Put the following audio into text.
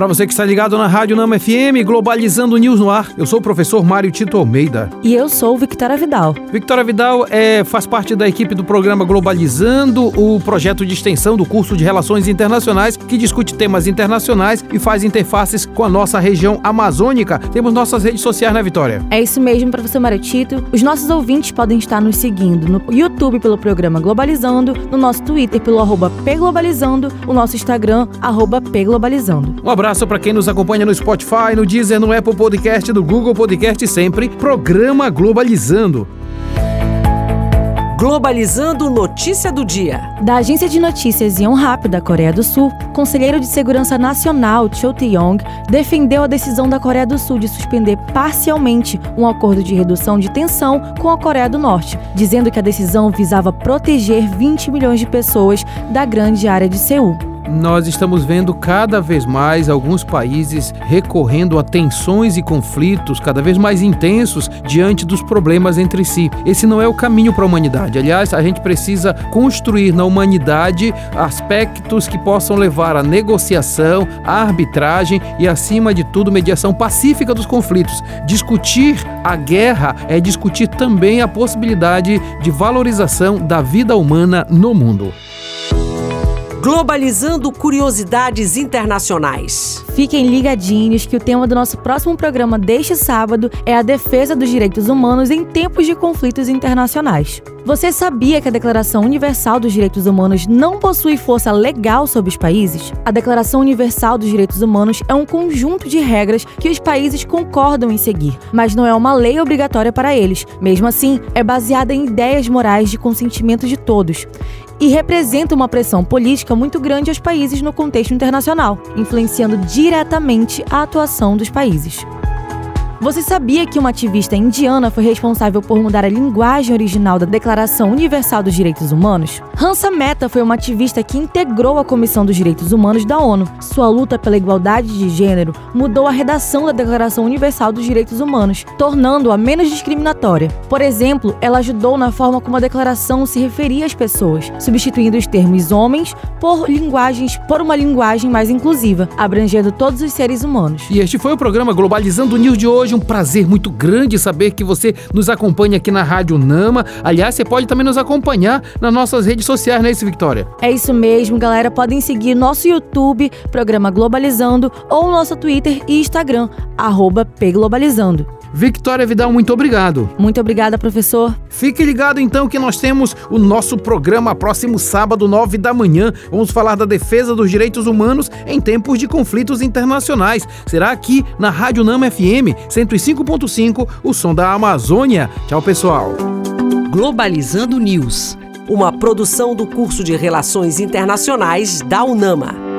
Para você que está ligado na Rádio Nama FM, Globalizando News no ar, eu sou o professor Mário Tito Almeida. E eu sou Victoria Vidal. Victoria Vidal é, faz parte da equipe do programa Globalizando, o projeto de extensão do curso de Relações Internacionais, que discute temas internacionais e faz interfaces com a nossa região amazônica. Temos nossas redes sociais, né, Vitória? É isso mesmo, professor Mário Tito. Os nossos ouvintes podem estar nos seguindo no YouTube pelo programa Globalizando, no nosso Twitter pelo arroba pglobalizando, o nosso Instagram, arroba pglobalizando. Um abraço para quem nos acompanha no Spotify, no Deezer, no Apple Podcast, no Google Podcast sempre. Programa Globalizando. Globalizando notícia do dia. Da agência de notícias Yonhap da Coreia do Sul, conselheiro de segurança nacional Cho Tae-yong defendeu a decisão da Coreia do Sul de suspender parcialmente um acordo de redução de tensão com a Coreia do Norte, dizendo que a decisão visava proteger 20 milhões de pessoas da grande área de Seul nós estamos vendo cada vez mais alguns países recorrendo a tensões e conflitos cada vez mais intensos diante dos problemas entre si. Esse não é o caminho para a humanidade. Aliás, a gente precisa construir na humanidade aspectos que possam levar à negociação, à arbitragem e, acima de tudo, mediação pacífica dos conflitos. Discutir a guerra é discutir também a possibilidade de valorização da vida humana no mundo. Globalizando curiosidades internacionais. Fiquem ligadinhos que o tema do nosso próximo programa deste sábado é a defesa dos direitos humanos em tempos de conflitos internacionais. Você sabia que a Declaração Universal dos Direitos Humanos não possui força legal sobre os países? A Declaração Universal dos Direitos Humanos é um conjunto de regras que os países concordam em seguir, mas não é uma lei obrigatória para eles. Mesmo assim, é baseada em ideias morais de consentimento de todos e representa uma pressão política muito grande aos países no contexto internacional, influenciando diretamente a atuação dos países. Você sabia que uma ativista indiana foi responsável por mudar a linguagem original da Declaração Universal dos Direitos Humanos? Hansa Mehta foi uma ativista que integrou a Comissão dos Direitos Humanos da ONU. Sua luta pela igualdade de gênero mudou a redação da Declaração Universal dos Direitos Humanos, tornando-a menos discriminatória. Por exemplo, ela ajudou na forma como a declaração se referia às pessoas, substituindo os termos homens por linguagens por uma linguagem mais inclusiva, abrangendo todos os seres humanos. E este foi o programa Globalizando News de hoje hoje. Um prazer muito grande saber que você nos acompanha aqui na Rádio Nama. Aliás, você pode também nos acompanhar nas nossas redes sociais, não é isso, Victoria? É isso mesmo, galera. Podem seguir nosso YouTube, programa Globalizando, ou nosso Twitter e Instagram, arroba pglobalizando. Victoria Vidal, muito obrigado. Muito obrigada, professor. Fique ligado então que nós temos o nosso programa próximo sábado, 9 da manhã. Vamos falar da defesa dos direitos humanos em tempos de conflitos internacionais. Será aqui na Rádio Nama FM 105.5, o som da Amazônia. Tchau, pessoal. Globalizando News, uma produção do curso de Relações Internacionais da UNAMA.